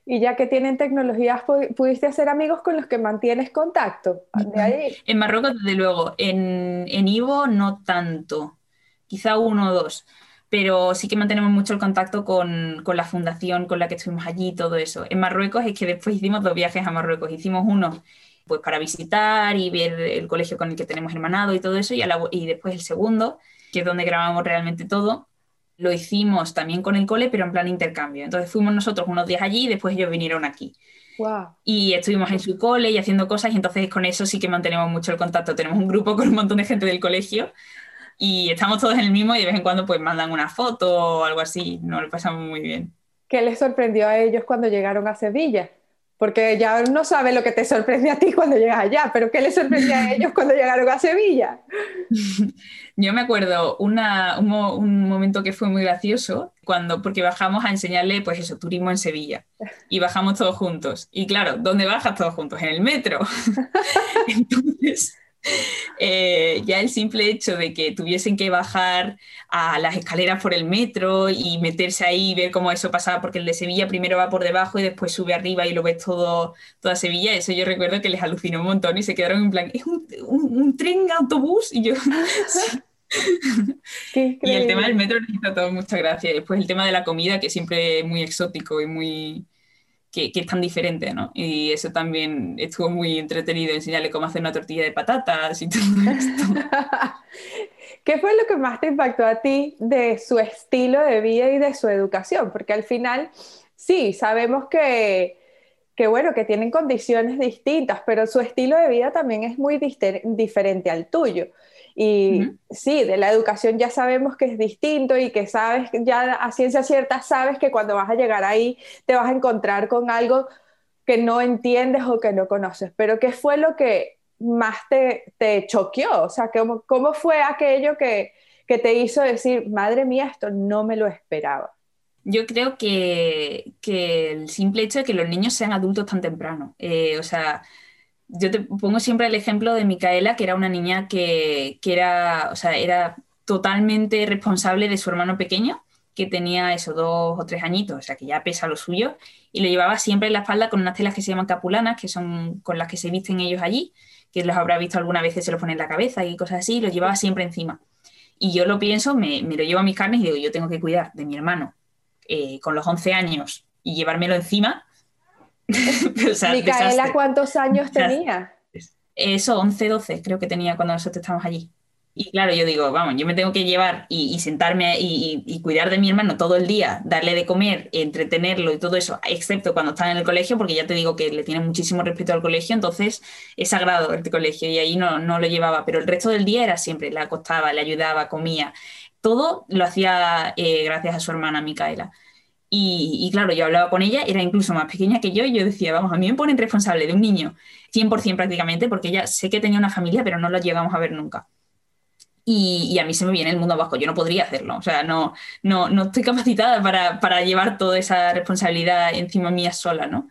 Y ya que tienen tecnologías, ¿pudiste hacer amigos con los que mantienes contacto? ¿De ahí? En Marruecos, desde luego. En, en Ivo, no tanto. Quizá uno o dos pero sí que mantenemos mucho el contacto con, con, la fundación con la que estuvimos allí y todo eso. En Marruecos es que después hicimos dos viajes a Marruecos. Hicimos uno pues para visitar y ver el colegio con el que tenemos hermanado y todo eso, y, y después el segundo, que es donde grabamos realmente todo, lo hicimos también con el cole, pero en plan intercambio. Entonces fuimos nosotros unos días allí y después ellos vinieron aquí. Wow. Y estuvimos en su cole y haciendo cosas y entonces con eso sí que mantenemos mucho el contacto. Tenemos un grupo con un montón de gente del colegio y estamos todos en el mismo y de vez en cuando pues mandan una foto o algo así, nos lo pasamos muy bien. ¿Qué les sorprendió a ellos cuando llegaron a Sevilla? Porque ya no sabe lo que te sorprende a ti cuando llegas allá, pero ¿qué les sorprendió a ellos cuando llegaron a Sevilla? Yo me acuerdo una, un, un, momento que fue muy gracioso, cuando, porque bajamos a enseñarle, pues eso, turismo en Sevilla. Y bajamos todos juntos. Y claro, ¿dónde bajas todos juntos? En el metro. Entonces, eh, ya el simple hecho de que tuviesen que bajar a las escaleras por el metro y meterse ahí y ver cómo eso pasaba, porque el de Sevilla primero va por debajo y después sube arriba y lo ves todo, toda Sevilla, eso yo recuerdo que les alucinó un montón y se quedaron en plan, es un, un, tren autobús y yo... y el tema del metro les hizo todo mucha gracia. Después el tema de la comida, que siempre es muy exótico y muy, que, es tan diferente, ¿no? Y eso también estuvo muy entretenido, enseñarle cómo hacer una tortilla de patatas y todo esto. ¿Qué fue lo que más te impactó a ti de su estilo de vida y de su educación? Porque al final, sí, sabemos que, que bueno, que tienen condiciones distintas, pero su estilo de vida también es muy diferente al tuyo. Y sí, de la educación ya sabemos que es distinto y que sabes, ya a ciencia cierta sabes que cuando vas a llegar ahí te vas a encontrar con algo que no entiendes o que no conoces. Pero ¿qué fue lo que más te, te choqueó? O sea, ¿cómo, cómo fue aquello que, que te hizo decir, madre mía, esto no me lo esperaba? Yo creo que, que, el simple hecho de que los niños sean adultos tan temprano, eh, o sea, yo te pongo siempre el ejemplo de Micaela, que era una niña que, era, o sea, era totalmente responsable de su hermano pequeño, que tenía esos dos o tres añitos, o sea, que ya pesa lo suyo, y lo llevaba siempre en la espalda con unas telas que se llaman capulanas, que son con las que se visten ellos allí, que los habrá visto alguna vez, se los pone en la cabeza y cosas así, y lo llevaba siempre encima. Y yo lo pienso, me, lo llevo a mis carnes y digo, yo tengo que cuidar de mi hermano eh, con los 11 años y llevármelo encima, Micaela, ¿cuántos años tenía? Eso, 11, 12 creo que tenía cuando nosotros estábamos allí. Y claro, yo digo, vamos, yo me tengo que llevar y, sentarme y, cuidar de mi hermano todo el día, darle de comer, entretenerlo y todo eso, excepto cuando está en el colegio, porque ya te digo que le tiene muchísimo respeto al colegio, entonces es sagrado el colegio y ahí no, no lo llevaba, pero el resto del día era siempre, le acostaba, le ayudaba, comía, todo lo hacía eh, gracias a su hermana Micaela. Y, claro, yo hablaba con ella, era incluso más pequeña que yo, y yo decía, vamos, a mí me ponen responsable de un niño 100% prácticamente, porque ella sé que tenía una familia, pero no la llegamos a ver nunca. Y, a mí se me viene el mundo abajo, yo no podría hacerlo, o sea, no, no, no estoy capacitada para, para, llevar toda esa responsabilidad encima mía sola, ¿no?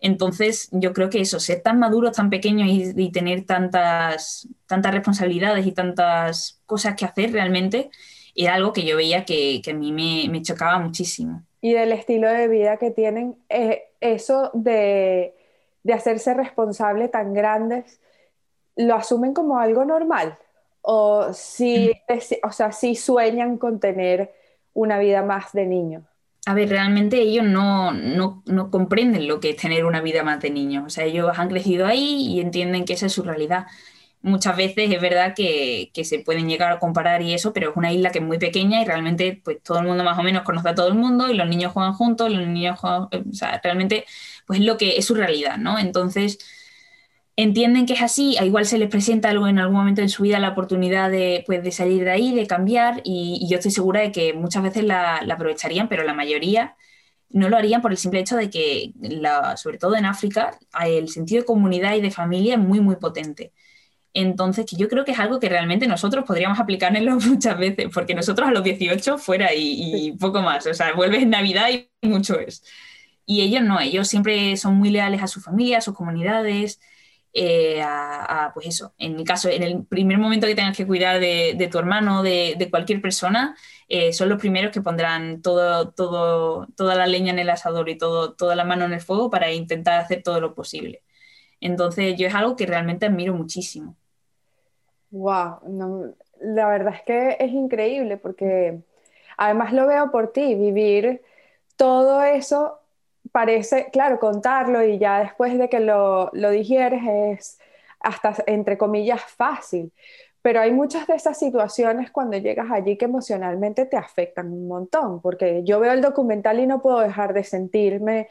Entonces, yo creo que eso, ser tan maduros, tan pequeños y, tener tantas, tantas responsabilidades y tantas cosas que hacer realmente, era algo que yo veía que, a mí me chocaba muchísimo y del estilo de vida que tienen, eh, eso de, hacerse responsable tan grandes, ¿lo asumen como algo normal? ¿O si, o sea, si sueñan con tener una vida más de niño? A ver, realmente ellos no, no, no, comprenden lo que es tener una vida más de niño. O sea, ellos han crecido ahí y entienden que esa es su realidad. Muchas veces es verdad que, se pueden llegar a comparar y eso, pero es una isla que es muy pequeña y realmente pues todo el mundo más o menos conoce a todo el mundo y los niños juegan juntos, los niños juegan, eh, o sea, realmente pues es lo que es su realidad, ¿no? Entonces entienden que es así, a igual se les presenta algo en algún momento en su vida la oportunidad de, pues, de salir de ahí, de cambiar y, yo estoy segura de que muchas veces la, aprovecharían, pero la mayoría no lo harían por el simple hecho de que, sobre todo en África, el sentido de comunidad y de familia es muy, muy potente. Entonces, que yo creo que es algo que realmente nosotros podríamos aplicarlo muchas veces, porque nosotros a los 18 fuera y, poco más, o sea, vuelves en Navidad y mucho es. Y ellos no, ellos siempre son muy leales a su familia, a sus comunidades, eh, a, pues eso, en mi caso, en el primer momento que tengas que cuidar de, tu hermano, de, de cualquier persona, eh, son los primeros que pondrán todo, todo, toda la leña en el asador y todo, toda la mano en el fuego para intentar hacer todo lo posible. Entonces, yo es algo que realmente admiro muchísimo. Wow, la verdad es que es increíble porque además lo veo por ti, vivir todo eso parece, claro, contarlo y ya después de que lo, lo digieres es hasta, entre comillas, fácil. Pero hay muchas de esas situaciones cuando llegas allí que emocionalmente te afectan un montón, porque yo veo el documental y no puedo dejar de sentirme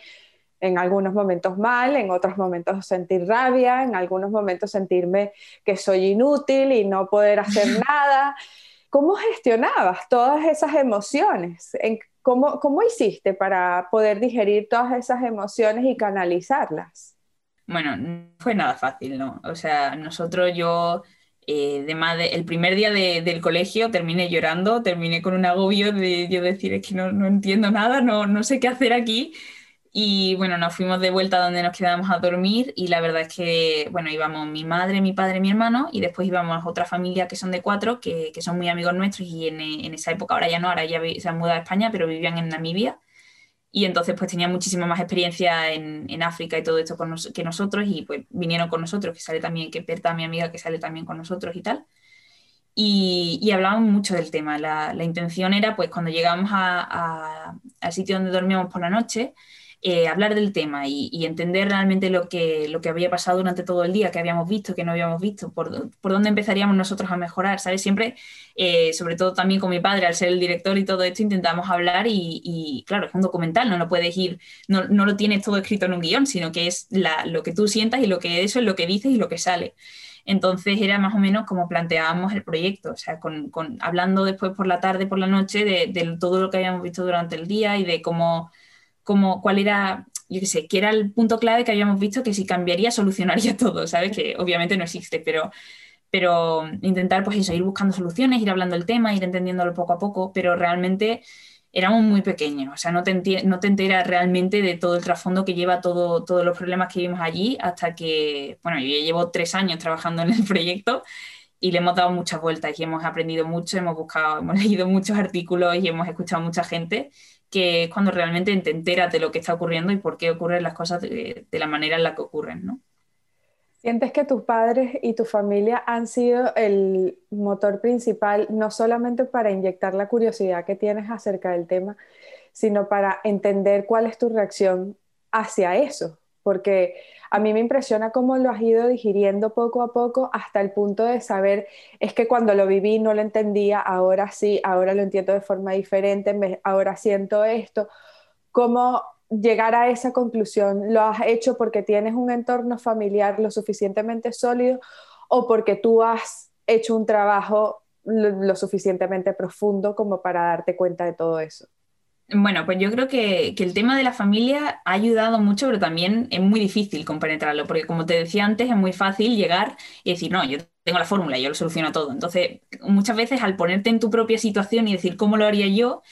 en algunos momentos mal, en otros momentos sentir rabia, en algunos momentos sentirme que soy inútil y no poder hacer nada. ¿Cómo gestionabas todas esas emociones? ¿Cómo, ¿Cómo hiciste para poder digerir todas esas emociones y canalizarlas? Bueno, no fue nada fácil, ¿no? O sea, nosotros yo, eh, de, el primer día del colegio terminé llorando, terminé con un agobio de yo decir, es que no, no entiendo nada, no, no sé qué hacer aquí. Y bueno, nos fuimos de vuelta donde nos quedábamos a dormir y la verdad es que, bueno, íbamos mi madre, mi padre, mi hermano y después íbamos a otra familia que son de cuatro, que, que son muy amigos nuestros y en, en, esa época, ahora ya no, ahora ya se han mudado a España, pero vivían en Namibia y entonces pues tenían muchísima más experiencia en, en África y todo esto con que nosotros y pues vinieron con nosotros, que sale también, que Berta, mi amiga, que sale también con nosotros y tal. Y, y hablábamos mucho del tema. La, la intención era pues cuando llegamos a, al sitio donde dormíamos por la noche, eh, hablar del tema y, entender realmente lo que, lo que había pasado durante todo el día, que habíamos visto, que no habíamos visto, por, por dónde empezaríamos nosotros a mejorar, ¿sabes? Siempre, eh, sobre todo también con mi padre, al ser el director y todo esto, intentamos hablar y, claro, es un documental, no lo puedes ir, no, no, lo tienes todo escrito en un guion, sino que es la, lo que tú sientas y lo que eso es lo que dices y lo que sale. Entonces era más o menos como planteábamos el proyecto, o sea, con, con, hablando después por la tarde, por la noche, de, de, todo lo que habíamos visto durante el día y de cómo como cuál era, yo qué sé, que era el punto clave que habíamos visto que si cambiaría solucionaría todo, ¿sabes? Que obviamente no existe, pero, pero intentar pues eso, ir buscando soluciones, ir hablando del tema, ir entendiéndolo poco a poco, pero realmente éramos muy pequeños, o sea, no te, no te enteras realmente de todo el trasfondo que lleva todo, todos los problemas que vimos allí hasta que, bueno, yo llevo tres años trabajando en el proyecto y le hemos dado muchas vueltas y hemos aprendido mucho, hemos buscado, hemos leído muchos artículos y hemos escuchado a mucha gente que es cuando realmente te enteras de lo que está ocurriendo y por qué ocurren las cosas de, la manera en la que ocurren, ¿no? ¿Sientes que tus padres y tu familia han sido el motor principal, no solamente para inyectar la curiosidad que tienes acerca del tema, sino para entender cuál es tu reacción hacia eso? Porque a mí me impresiona cómo lo has ido digiriendo poco a poco hasta el punto de saber, es que cuando lo viví no lo entendía, ahora sí, ahora lo entiendo de forma diferente, ahora siento esto. ¿Cómo llegar a esa conclusión? ¿Lo has hecho porque tienes un entorno familiar lo suficientemente sólido o porque tú has hecho un trabajo lo suficientemente profundo como para darte cuenta de todo eso? Bueno, pues yo creo que, el tema de la familia ha ayudado mucho, pero también es muy difícil compenetrarlo, porque como te decía antes, es muy fácil llegar y decir, no, yo tengo la fórmula, yo lo soluciono todo. Entonces, muchas veces al ponerte en tu propia situación y decir cómo lo haría yo,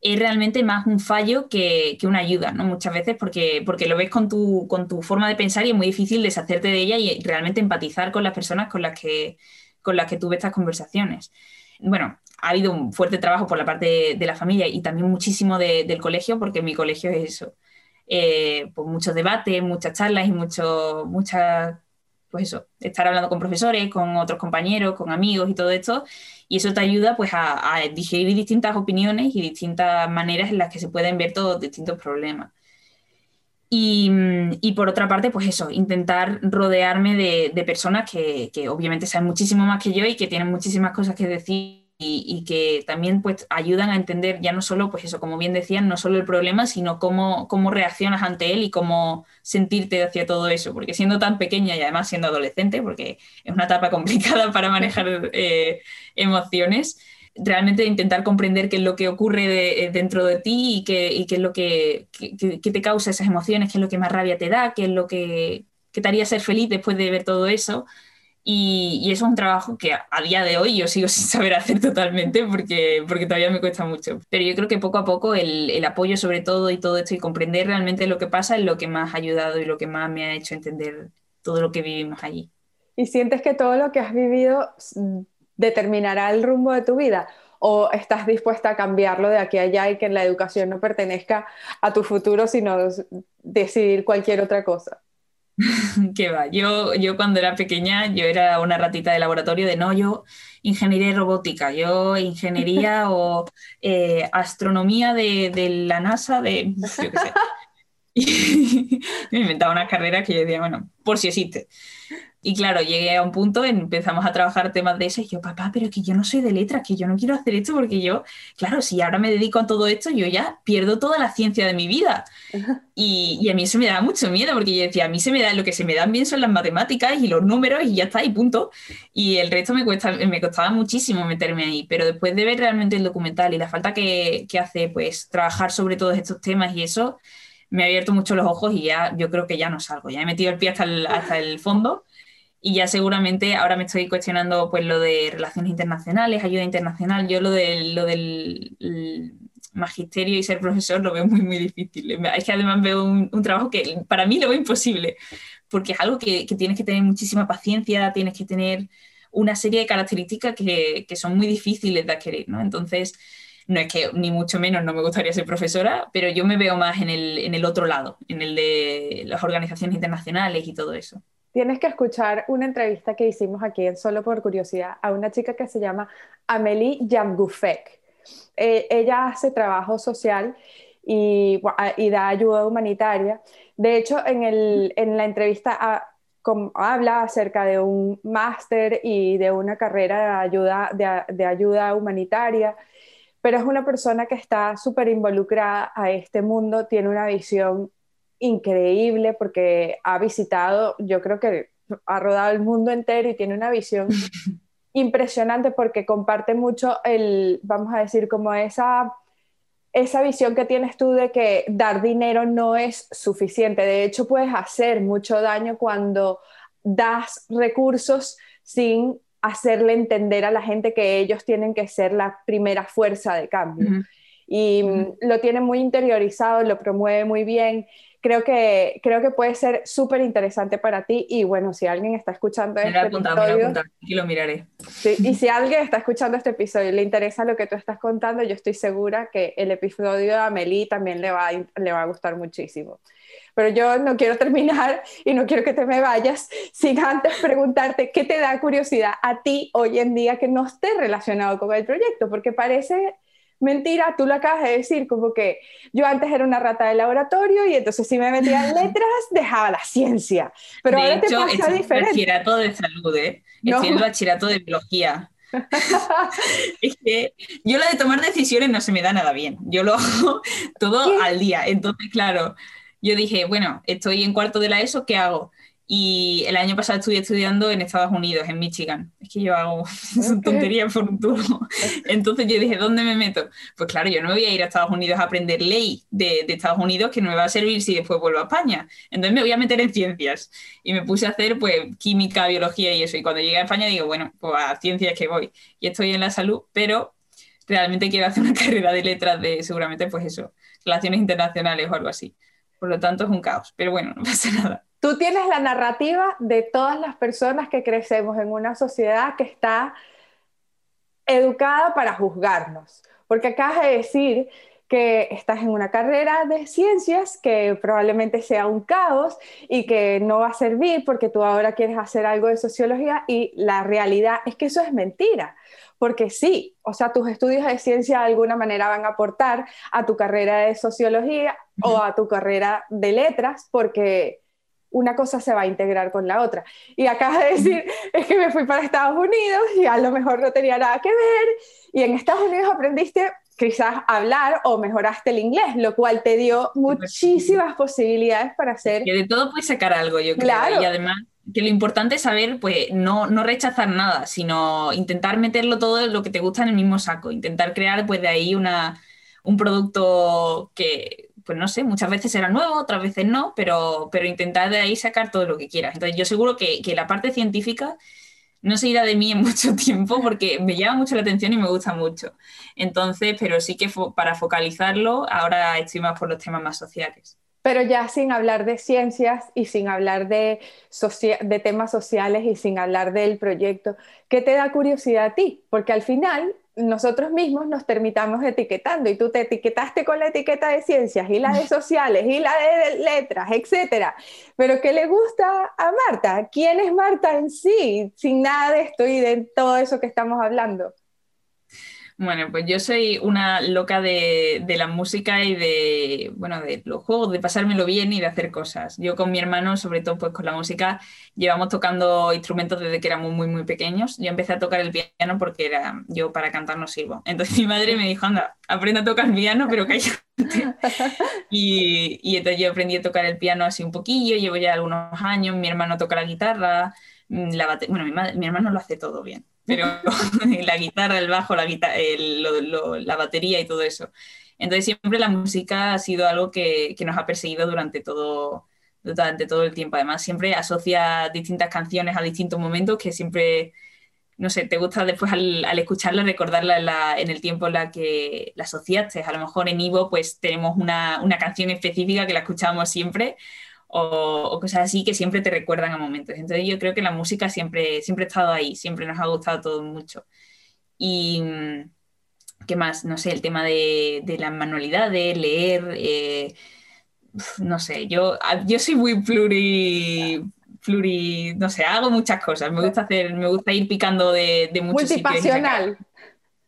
es realmente más un fallo que, una ayuda, ¿no? Muchas veces porque, porque lo ves con tu, con tu forma de pensar y es muy difícil deshacerte de ella y realmente empatizar con las personas con las que, con las que tuve estas conversaciones. Bueno, ha habido un fuerte trabajo por la parte de, la familia y también muchísimo del colegio, porque mi colegio es eso. Eh, pues muchos debates, muchas charlas y mucho, muchas, pues eso, estar hablando con profesores, con otros compañeros, con amigos y todo esto. Y eso te ayuda pues a, digerir distintas opiniones y distintas maneras en las que se pueden ver todos distintos problemas. Y, y, por otra parte, pues eso, intentar rodearme de, personas que, que, obviamente saben muchísimo más que yo y que tienen muchísimas cosas que decir y, que también pues ayudan a entender ya no solo, pues eso, como bien decían, no solo el problema, sino cómo, cómo reaccionas ante él y cómo sentirte hacia todo eso, porque siendo tan pequeña y además siendo adolescente, porque es una etapa complicada para manejar eh, emociones, realmente intentar comprender qué es lo que ocurre eh, dentro de ti y qué, qué es lo que, te causa esas emociones, qué es lo que más rabia te da, qué es lo que, que te haría ser feliz después de ver todo eso y, eso es un trabajo que a, día de hoy yo sigo sin saber hacer totalmente porque, porque todavía me cuesta mucho. Pero yo creo que poco a poco el, el, apoyo sobre todo y todo esto y comprender realmente lo que pasa es lo que más ha ayudado y lo que más me ha hecho entender todo lo que vivimos allí. ¿Y sientes que todo lo que has vivido determinará el rumbo de tu vida? ¿O estás dispuesta a cambiarlo de aquí a allá y que la educación no pertenezca a tu futuro, sino decidir cualquier otra cosa? que va, yo, yo cuando era pequeña, yo era una ratita de laboratorio de no, yo ingeniería robótica, yo ingeniería o eh, astronomía de, de, la NASA, de yo qué sé. Y me inventaba una carrera que yo decía, bueno, por si existe. Y claro, llegué a un punto, empezamos a trabajar temas de ese, y yo, papá, pero que yo no soy de letras, que yo no quiero hacer esto porque yo, claro, si ahora me dedico a todo esto, yo ya pierdo toda la ciencia de mi vida. Y, y, a mí eso me da mucho miedo, porque yo decía, a mí se me da, lo que se me dan bien son las matemáticas y los números y ya está, y punto. Y el resto me, cuesta, me costaba muchísimo meterme ahí, pero después de ver realmente el documental y la falta que, que hace, pues, trabajar sobre todos estos temas y eso, me ha abierto mucho los ojos y ya yo creo que ya no salgo, ya he metido el pie hasta el, hasta el fondo y ya seguramente ahora me estoy cuestionando pues lo de relaciones internacionales, ayuda internacional. Yo lo del, lo del magisterio y ser profesor lo veo muy, muy difícil. Es que además veo un, trabajo que para mí lo veo imposible, porque es algo que, que, tienes que tener muchísima paciencia, tienes que tener una serie de características que, que son muy difíciles de adquirir, ¿no? Entonces, no es que ni mucho menos no me gustaría ser profesora, pero yo me veo más en el, en el otro lado, en el de las organizaciones internacionales y todo eso. Tienes que escuchar una entrevista que hicimos aquí en Solo por Curiosidad a una chica que se llama Amélie Jamgufek. Eh, ella hace trabajo social y, y, da ayuda humanitaria. De hecho, en, el, en la entrevista habla acerca de un máster y de una carrera de ayuda, de ayuda humanitaria, pero es una persona que está súper involucrada a este mundo, tiene una visión increíble porque ha visitado, yo creo que ha rodado el mundo entero y tiene una visión impresionante porque comparte mucho el, vamos a decir, como esa, esa visión que tienes tú de que dar dinero no es suficiente. De hecho, puedes hacer mucho daño cuando das recursos sin hacerle entender a la gente que ellos tienen que ser la primera fuerza de cambio. Y lo tiene muy interiorizado, lo promueve muy bien creo que, creo que puede ser súper interesante para ti y bueno, si alguien está escuchando este episodio... y lo miraré. y si alguien está escuchando este episodio y le interesa lo que tú estás contando, yo estoy segura que el episodio de Amelie también le va, le va a gustar muchísimo. Pero yo no quiero terminar y no quiero que te me vayas sin antes preguntarte qué te da curiosidad a ti hoy en día que no esté relacionado con el proyecto, porque parece mentira, tú lo acabas de decir, como que yo antes era una rata de laboratorio y entonces si me metía en letras dejaba la ciencia. Pero ahora te pasa diferente. bachillerato de salud, ¿eh? Estoy en bachillerato de biología. es que yo la de tomar decisiones no se me da nada bien. Yo lo hago todo al día. Entonces, claro, yo dije, bueno, estoy en cuarto de la ESO, ¿qué hago? Y el año pasado estuve estudiando en Estados Unidos, en Michigan. Es que yo hago okay. tonterías por un tubo. Entonces yo dije, ¿dónde me meto? Pues claro, yo no me voy a ir a Estados Unidos a aprender ley de, de, Estados Unidos que no me va a servir si después vuelvo a España. Entonces me voy a meter en ciencias. Y me puse a hacer pues química, biología y eso. Y cuando llegué a España digo, bueno, pues a ciencias que voy. Y estoy en la salud, pero realmente quiero hacer una carrera de letras de seguramente pues eso, relaciones internacionales o algo así. Por lo tanto es un caos. Pero bueno, no pasa nada. Tú tienes la narrativa de todas las personas que crecemos en una sociedad que está educada para juzgarnos, porque acabas de decir que estás en una carrera de ciencias que probablemente sea un caos y que no va a servir porque tú ahora quieres hacer algo de sociología y la realidad es que eso es mentira. Porque sí, o sea, tus estudios de ciencia de alguna manera van a aportar a tu carrera de sociología, o a tu carrera de letras, porque una cosa se va a integrar con la otra. Y acabas de decir, es que me fui para Estados Unidos y a lo mejor no tenía nada que ver. Y en Estados Unidos aprendiste quizás hablar o mejoraste el inglés, lo cual te dio muchísimas posibilidades para hacer... Que de todo puedes sacar algo, yo creo. Y además que lo importante es saber, pues, no, no rechazar nada, sino intentar meterlo todo lo que te gusta en el mismo saco, intentar crear, pues, de ahí una, un producto que, pues, no sé, muchas veces será nuevo, otras veces no, pero, pero intentar de ahí sacar todo lo que quieras. Entonces, yo seguro que, que la parte científica no se irá de mí en mucho tiempo porque me llama mucho la atención y me gusta mucho. Entonces, pero sí que para focalizarlo, ahora estoy más por los temas más sociales pero ya sin hablar de ciencias y sin hablar de, de temas sociales y sin hablar del proyecto, ¿qué te da curiosidad a ti? Porque al final nosotros mismos nos terminamos etiquetando y tú te etiquetaste con la etiqueta de ciencias y la de sociales y la de letras, etcétera. Pero ¿qué le gusta a Marta? ¿Quién es Marta en sí? Sin nada de esto y de todo eso que estamos hablando. Bueno, pues yo soy una loca de, la música y de, bueno, de los juegos, de pasármelo bien y de hacer cosas. Yo con mi hermano, sobre todo pues con la música, llevamos tocando instrumentos desde que éramos muy, muy pequeños. Yo empecé a tocar el piano porque era, yo para cantar no sirvo. Entonces mi madre me dijo, anda, aprende a tocar el piano, pero cállate. y, y entonces yo aprendí a tocar el piano así un poquillo, llevo ya algunos años, mi hermano toca la guitarra, mm, la bueno, mi, mi hermano lo hace todo bien pero la guitarra, el bajo, la, guitarra, la batería y todo eso. Entonces siempre la música ha sido algo que, que, nos ha perseguido durante todo, durante todo el tiempo. Además, siempre asocia distintas canciones a distintos momentos que siempre, no sé, te gusta después al, al escucharla recordarla en, la, en, el tiempo en la que la asociaste. A lo mejor en Ivo pues tenemos una, una canción específica que la escuchamos siempre o, cosas así que siempre te recuerdan a momentos. Entonces yo creo que la música siempre, siempre ha estado ahí, siempre nos ha gustado todo mucho. Y qué más, no sé, el tema de, de las manualidades, leer, eh, no sé, yo, yo soy muy pluri, pluri, no sé, hago muchas cosas, me gusta hacer, me gusta ir picando de, de muchos Multipasional.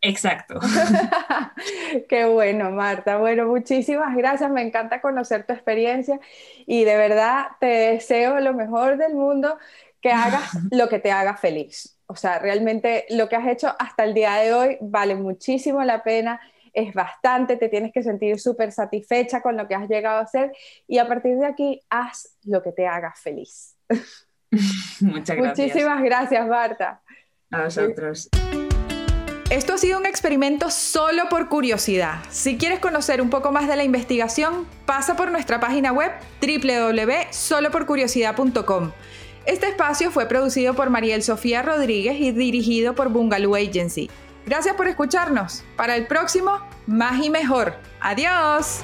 Exacto. Qué bueno, Marta. Bueno, muchísimas gracias. Me encanta conocer tu experiencia y de verdad te deseo lo mejor del mundo, que hagas lo que te haga feliz. O sea, realmente lo que has hecho hasta el día de hoy vale muchísimo la pena, es bastante, te tienes que sentir súper satisfecha con lo que has llegado a hacer y a partir de aquí haz lo que te haga feliz. Muchas gracias. Muchísimas gracias, Marta. A vosotros. Esto ha sido un experimento solo por curiosidad. Si quieres conocer un poco más de la investigación, pasa por nuestra página web www.soloporcuriosidad.com. Este espacio fue producido por Mariel Sofía Rodríguez y dirigido por Bungaloo Agency. Gracias por escucharnos. Para el próximo, más y mejor. Adiós.